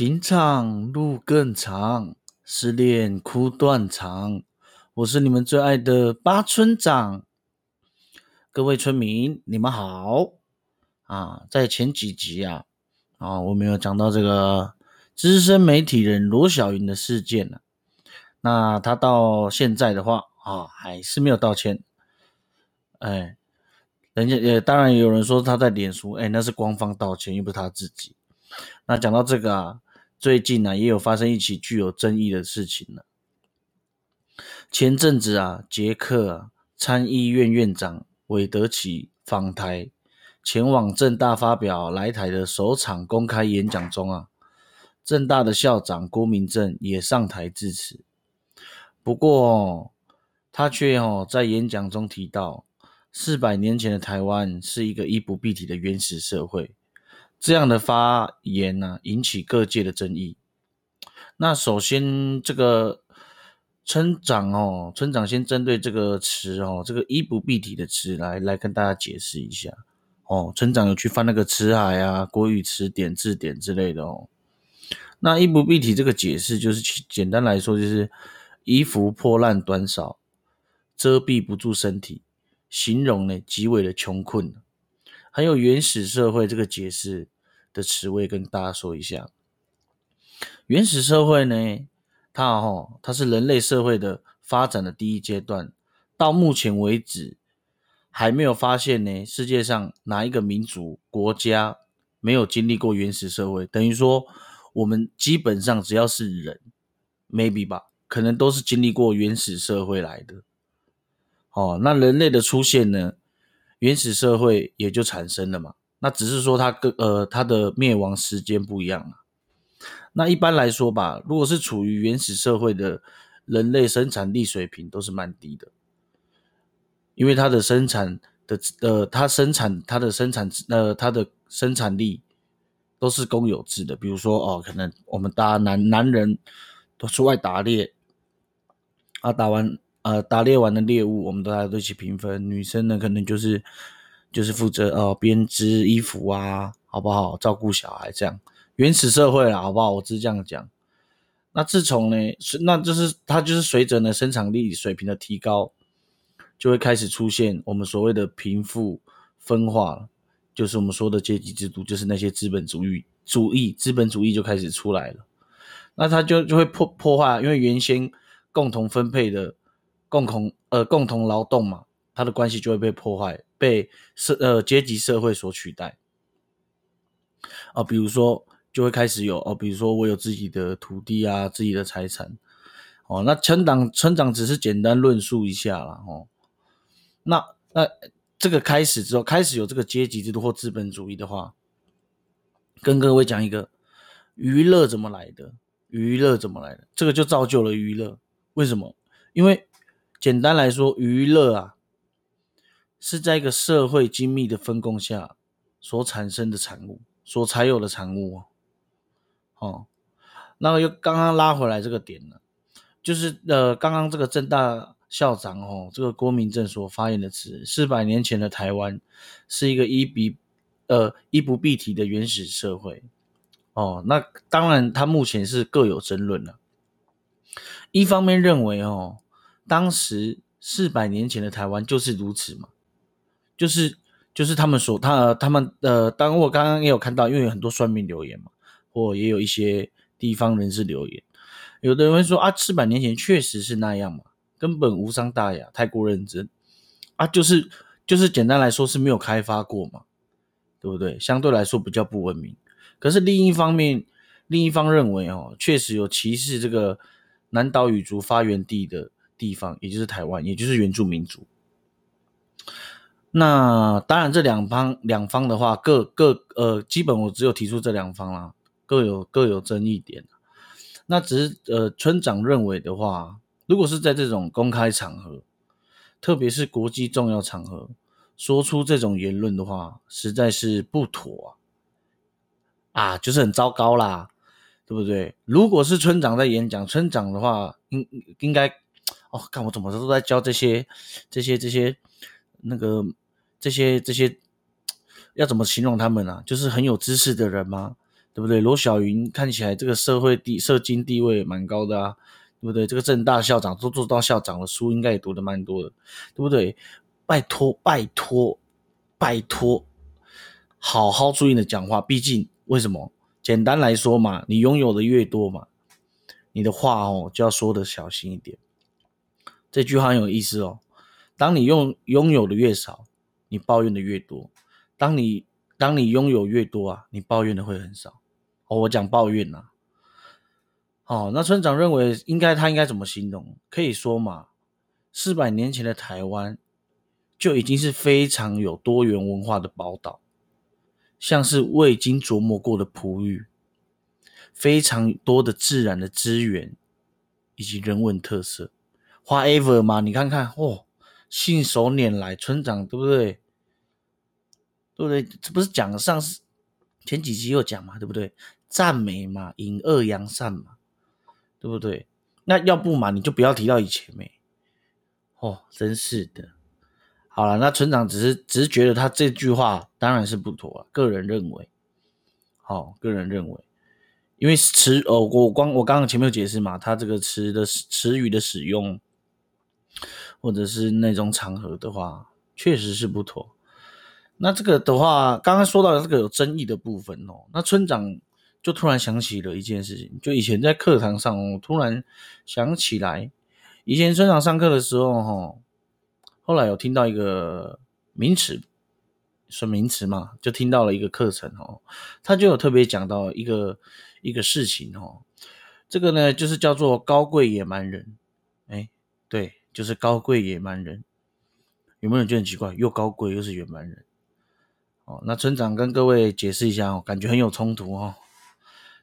情场路更长，失恋哭断肠。我是你们最爱的八村长，各位村民，你们好啊！在前几集啊，啊，我们有讲到这个资深媒体人罗小云的事件了。那他到现在的话啊，还是没有道歉。哎，人家也当然也有人说他在脸书，哎，那是官方道歉，又不是他自己。那讲到这个啊，最近呢也有发生一起具有争议的事情了。前阵子啊，捷克参议院院长韦德奇访台，前往正大发表来台的首场公开演讲中啊，正大的校长郭明正也上台致辞。不过他却哦在演讲中提到，四百年前的台湾是一个衣不蔽体的原始社会。这样的发言呢，引起各界的争议。那首先，这个村长哦，村长先针对这个词哦，这个“衣不蔽体”的词来来跟大家解释一下哦。村长有去翻那个词海啊、国语词典、字典之类的哦。那“衣不蔽体”这个解释，就是简单来说，就是衣服破烂短少，遮蔽不住身体，形容呢极为的穷困。很有原始社会这个解释的词，我也跟大家说一下。原始社会呢，它哦，它是人类社会的发展的第一阶段。到目前为止，还没有发现呢，世界上哪一个民族国家没有经历过原始社会？等于说，我们基本上只要是人，maybe 吧，可能都是经历过原始社会来的。哦，那人类的出现呢？原始社会也就产生了嘛，那只是说它跟呃它的灭亡时间不一样了。那一般来说吧，如果是处于原始社会的人类生产力水平都是蛮低的，因为它的生产的呃它生产它的生产呃它的生产力都是公有制的。比如说哦，可能我们大男男人都出外打猎啊，打完。呃，打猎完的猎物，我们大家都一起平分。女生呢，可能就是就是负责呃编织衣服啊，好不好？照顾小孩这样。原始社会了，好不好？我只是这样讲。那自从呢，那就是它就是随着呢生产力水平的提高，就会开始出现我们所谓的贫富分化了，就是我们说的阶级制度，就是那些资本主义主义资本主义就开始出来了。那它就就会破破坏，因为原先共同分配的。共同呃共同劳动嘛，它的关系就会被破坏，被社呃阶级社会所取代啊。比如说，就会开始有哦，比如说我有自己的土地啊，自己的财产哦。那村长村长只是简单论述一下啦，哦。那那这个开始之后，开始有这个阶级制度或资本主义的话，跟各位讲一个娱乐怎么来的？娱乐怎么来的？这个就造就了娱乐。为什么？因为简单来说，娱乐啊，是在一个社会精密的分工下所产生的产物，所才有的产物哦。那么又刚刚拉回来这个点呢，就是呃，刚刚这个正大校长哦，这个郭明正所发言的词，四百年前的台湾是一个一比呃衣不蔽体的原始社会。哦，那当然，他目前是各有争论了。一方面认为哦。当时四百年前的台湾就是如此嘛，就是就是他们所他他们呃，当我刚刚也有看到，因为有很多算命留言嘛，或也有一些地方人士留言，有的人会说啊，四百年前确实是那样嘛，根本无伤大雅，太过认真啊，就是就是简单来说是没有开发过嘛，对不对？相对来说比较不文明。可是另一方面，另一方认为哦，确实有歧视这个南岛语族发源地的。地方，也就是台湾，也就是原住民族。那当然，这两方两方的话，各各呃，基本我只有提出这两方啦，各有各有争议点。那只是呃，村长认为的话，如果是在这种公开场合，特别是国际重要场合，说出这种言论的话，实在是不妥啊，啊，就是很糟糕啦，对不对？如果是村长在演讲，村长的话，应应该。哦，看我怎么都在教这些、这些、这些、那个、这些、这些，要怎么形容他们啊？就是很有知识的人吗？对不对？罗小云看起来这个社会地社经地位蛮高的啊，对不对？这个正大校长都做到校长了，书应该也读的蛮多的，对不对？拜托，拜托，拜托，好好注意你的讲话。毕竟为什么？简单来说嘛，你拥有的越多嘛，你的话哦就要说的小心一点。这句话很有意思哦。当你拥拥有的越少，你抱怨的越多；当你当你拥有越多啊，你抱怨的会很少。哦，我讲抱怨呐。哦，那村长认为应该他应该怎么形容？可以说嘛，四百年前的台湾就已经是非常有多元文化的宝岛，像是未经琢磨过的璞玉，非常多的自然的资源以及人文特色。Whatever 嘛，你看看哦。信手拈来，村长对不对？对不对？这不是讲上次前几集有讲嘛，对不对？赞美嘛，引恶扬善嘛，对不对？那要不嘛，你就不要提到以前没。哦，真是的。好了，那村长只是只是觉得他这句话当然是不妥，个人认为。好，个人认为，因为词哦，我光我刚刚前面有解释嘛，他这个词的词语的使用。或者是那种场合的话，确实是不妥。那这个的话，刚刚说到这个有争议的部分哦，那村长就突然想起了一件事情，就以前在课堂上，我突然想起来，以前村长上课的时候，哈，后来有听到一个名词，说名词嘛，就听到了一个课程哦，他就有特别讲到一个一个事情哦，这个呢就是叫做高贵野蛮人，哎，对。就是高贵野蛮人，有没有人觉得很奇怪？又高贵又是野蛮人，哦，那村长跟各位解释一下哦，感觉很有冲突哦。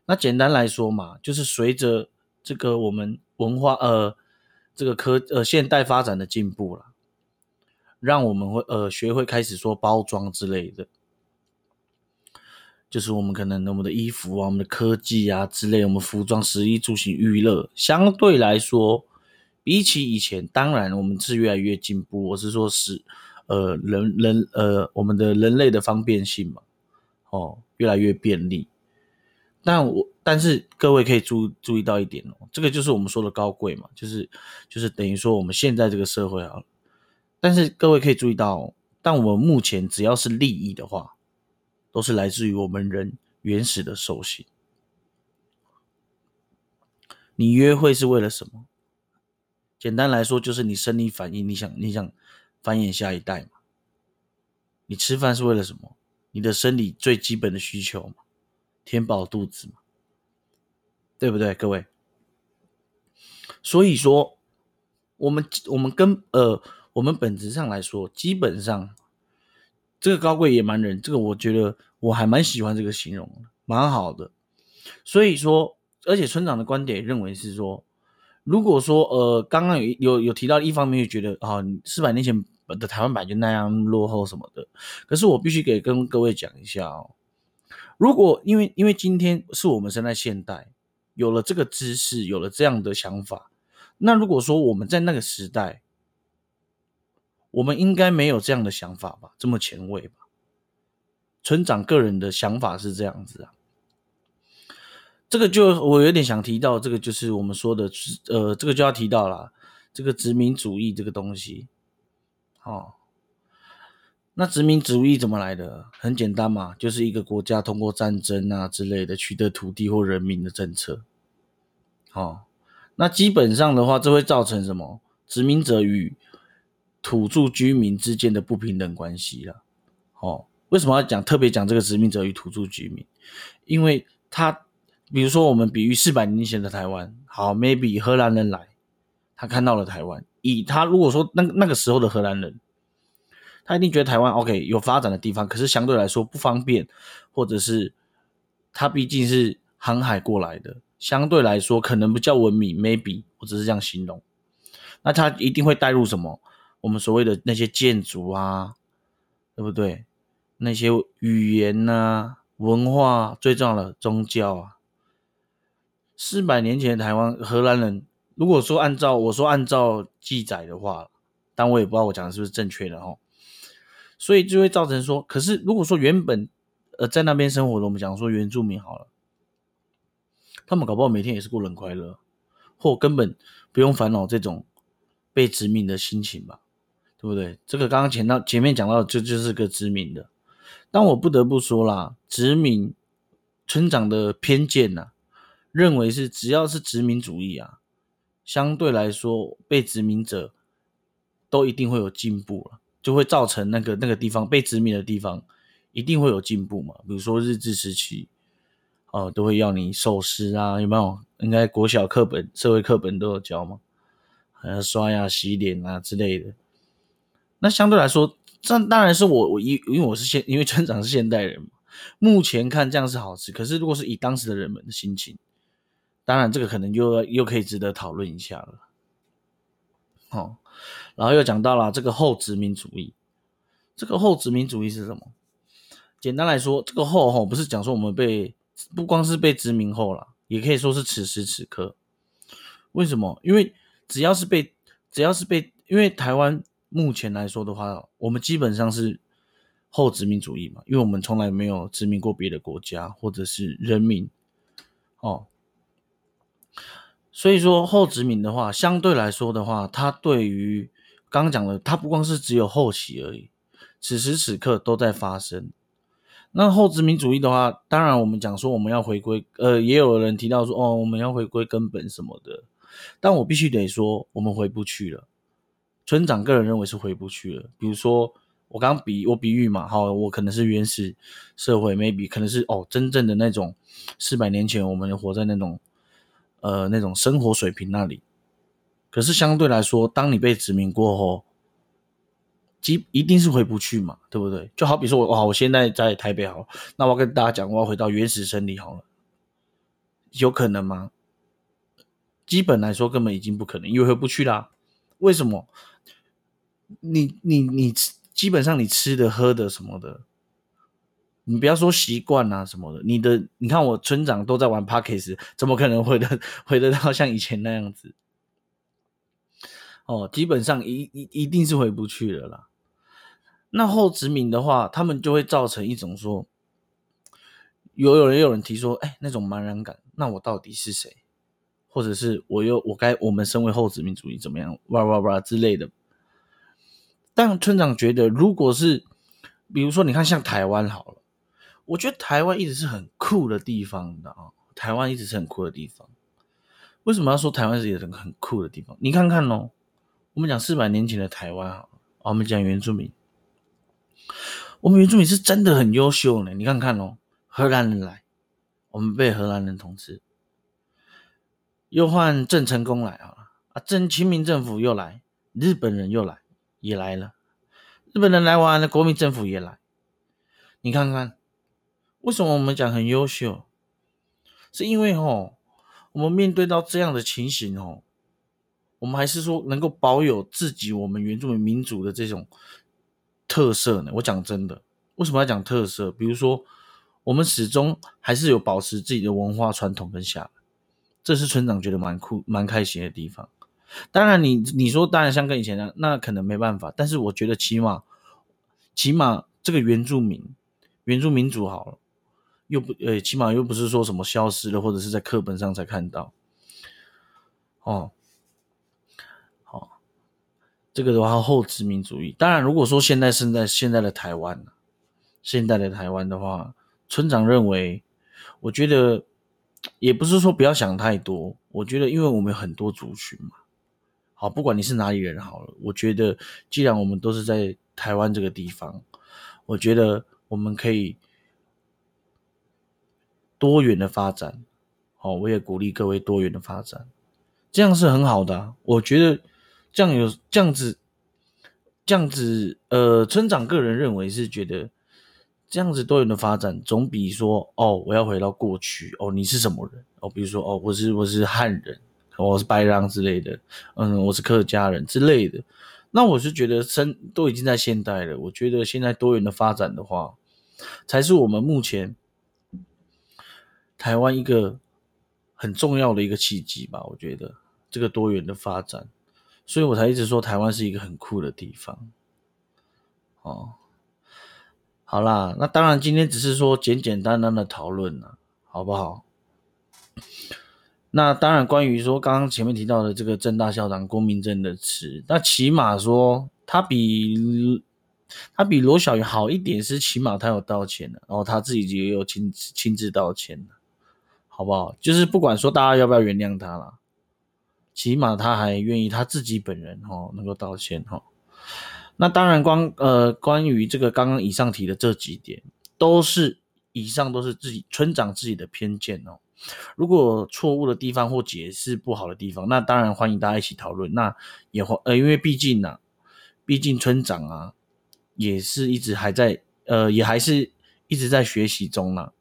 那简单来说嘛，就是随着这个我们文化呃这个科呃现代发展的进步了，让我们会呃学会开始说包装之类的，就是我们可能我们的衣服啊、我们的科技啊之类，我们服装、食衣住行、娱乐，相对来说。比起以前，当然我们是越来越进步。我是说，是呃人人呃我们的人类的方便性嘛，哦，越来越便利。但我但是各位可以注注意到一点哦，这个就是我们说的高贵嘛，就是就是等于说我们现在这个社会啊。但是各位可以注意到，但我们目前只要是利益的话，都是来自于我们人原始的兽性。你约会是为了什么？简单来说，就是你生理反应，你想你想繁衍下一代嘛？你吃饭是为了什么？你的生理最基本的需求嘛，填饱肚子嘛，对不对，各位？所以说，我们我们跟呃，我们本质上来说，基本上这个高贵野蛮人，这个我觉得我还蛮喜欢这个形容，蛮好的。所以说，而且村长的观点认为是说。如果说呃，刚刚有有有提到一方面，就觉得啊，四百年前的台湾版就那样落后什么的。可是我必须给跟各位讲一下哦，如果因为因为今天是我们生在现代，有了这个知识，有了这样的想法，那如果说我们在那个时代，我们应该没有这样的想法吧？这么前卫吧？村长个人的想法是这样子啊。这个就我有点想提到，这个就是我们说的，呃，这个就要提到了，这个殖民主义这个东西，哦，那殖民主义怎么来的？很简单嘛，就是一个国家通过战争啊之类的取得土地或人民的政策，哦，那基本上的话，这会造成什么？殖民者与土著居民之间的不平等关系了，哦，为什么要讲特别讲这个殖民者与土著居民？因为他。比如说，我们比喻四百年前的台湾，好，maybe 荷兰人来，他看到了台湾，以他如果说那那个时候的荷兰人，他一定觉得台湾 OK 有发展的地方，可是相对来说不方便，或者是他毕竟是航海过来的，相对来说可能不叫文明，maybe 我只是这样形容，那他一定会带入什么？我们所谓的那些建筑啊，对不对？那些语言呐、文化，最重要的宗教啊。四百年前的台湾荷兰人，如果说按照我说按照记载的话，但我也不知道我讲的是不是正确的哦。所以就会造成说，可是如果说原本呃在那边生活的，我们讲说原住民好了，他们搞不好每天也是过得很快乐，或根本不用烦恼这种被殖民的心情吧，对不对？这个刚刚前到前面讲到，这就是个殖民的。但我不得不说啦，殖民村长的偏见呐，认为是只要是殖民主义啊，相对来说被殖民者都一定会有进步了，就会造成那个那个地方被殖民的地方一定会有进步嘛。比如说日治时期，哦，都会要你守时啊，有没有？应该国小课本、社会课本都有教嘛，还要刷牙、洗脸啊之类的。那相对来说，这当然是我我因因为我是现因为村长是现代人嘛，目前看这样是好事。可是如果是以当时的人们的心情，当然这个可能又又可以值得讨论一下了。好，然后又讲到了这个后殖民主义，这个后殖民主义是什么？简单来说，这个后吼不是讲说我们被不光是被殖民后了，也可以说是此时此刻。为什么？因为只要是被只要是被，因为台湾。目前来说的话，我们基本上是后殖民主义嘛，因为我们从来没有殖民过别的国家或者是人民哦，所以说后殖民的话，相对来说的话，它对于刚刚讲的，它不光是只有后期而已，此时此刻都在发生。那后殖民主义的话，当然我们讲说我们要回归，呃，也有人提到说哦，我们要回归根本什么的，但我必须得说，我们回不去了。村长个人认为是回不去了。比如说，我刚比我比喻嘛，好，我可能是原始社会，maybe 可能是哦，真正的那种四百年前，我们活在那种呃那种生活水平那里。可是相对来说，当你被殖民过后，基一定是回不去嘛，对不对？就好比说我哇，我现在在台北好，那我跟大家讲，我要回到原始森林好了，有可能吗？基本来说，根本已经不可能，因为回不去啦。为什么？你你你，基本上你吃的喝的什么的，你不要说习惯啊什么的，你的你看我村长都在玩 Parkes，怎么可能回得回得到像以前那样子？哦，基本上一一一定是回不去了啦。那后殖民的话，他们就会造成一种说，有有人有人提说，哎，那种茫然感，那我到底是谁？或者是我又我该我们身为后殖民主义怎么样哇哇哇之类的。但村长觉得，如果是，比如说，你看像台湾好了，我觉得台湾一直是很酷的地方的啊。台湾一直是很酷的地方。为什么要说台湾是一个很酷的地方？你看看哦，我们讲四百年前的台湾啊，我们讲原住民，我们原住民是真的很优秀呢。你看看哦，荷兰人来，我们被荷兰人统治，又换郑成功来啊，啊，郑清明政府又来，日本人又来。也来了，日本人来完了，国民政府也来。你看看，为什么我们讲很优秀？是因为吼，我们面对到这样的情形哦，我们还是说能够保有自己我们原住民民族的这种特色呢？我讲真的，为什么要讲特色？比如说，我们始终还是有保持自己的文化传统跟下来，这是村长觉得蛮酷、蛮开心的地方。当然，你你说当然像跟以前那那可能没办法，但是我觉得起码起码这个原住民原住民族好了，又不呃起码又不是说什么消失了，或者是在课本上才看到哦。好，这个的话后殖民主义。当然，如果说现在是在现在的台湾现在的台湾的话，村长认为，我觉得也不是说不要想太多，我觉得因为我们有很多族群嘛。好，不管你是哪里人好了，我觉得既然我们都是在台湾这个地方，我觉得我们可以多元的发展。好，我也鼓励各位多元的发展，这样是很好的。我觉得这样有这样子，这样子，呃，村长个人认为是觉得这样子多元的发展，总比说哦，我要回到过去哦，你是什么人哦？比如说哦，我是我是汉人。我是白狼之类的，嗯，我是客家人之类的。那我是觉得，生都已经在现代了。我觉得现在多元的发展的话，才是我们目前台湾一个很重要的一个契机吧。我觉得这个多元的发展，所以我才一直说台湾是一个很酷的地方。哦，好啦，那当然今天只是说简简单单的讨论了，好不好？那当然，关于说刚刚前面提到的这个郑大校长郭明正的词，那起码说他比他比罗小云好一点，是起码他有道歉的，然后他自己也有亲亲自道歉的，好不好？就是不管说大家要不要原谅他了，起码他还愿意他自己本人哦能够道歉哈。那当然，光呃关于这个刚刚以上提的这几点，都是以上都是自己村长自己的偏见哦。如果错误的地方或解释不好的地方，那当然欢迎大家一起讨论。那也欢呃，因为毕竟呢，毕竟村长啊，也是一直还在呃，也还是一直在学习中呢，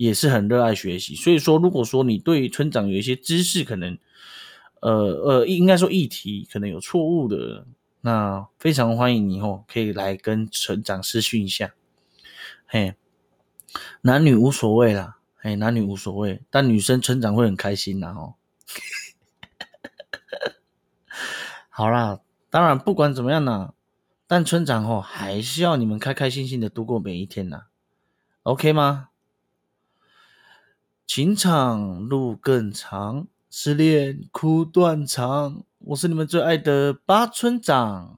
也是很热爱学习。所以说，如果说你对村长有一些知识，可能呃呃，应该说议题可能有错误的，那非常欢迎你哦，可以来跟村长私讯一下。嘿，男女无所谓啦。哎，男女无所谓，但女生村长会很开心的哦。好啦，当然不管怎么样呢，但村长哦还是要你们开开心心的度过每一天呐，OK 吗？情场路更长，失恋哭断肠，我是你们最爱的八村长。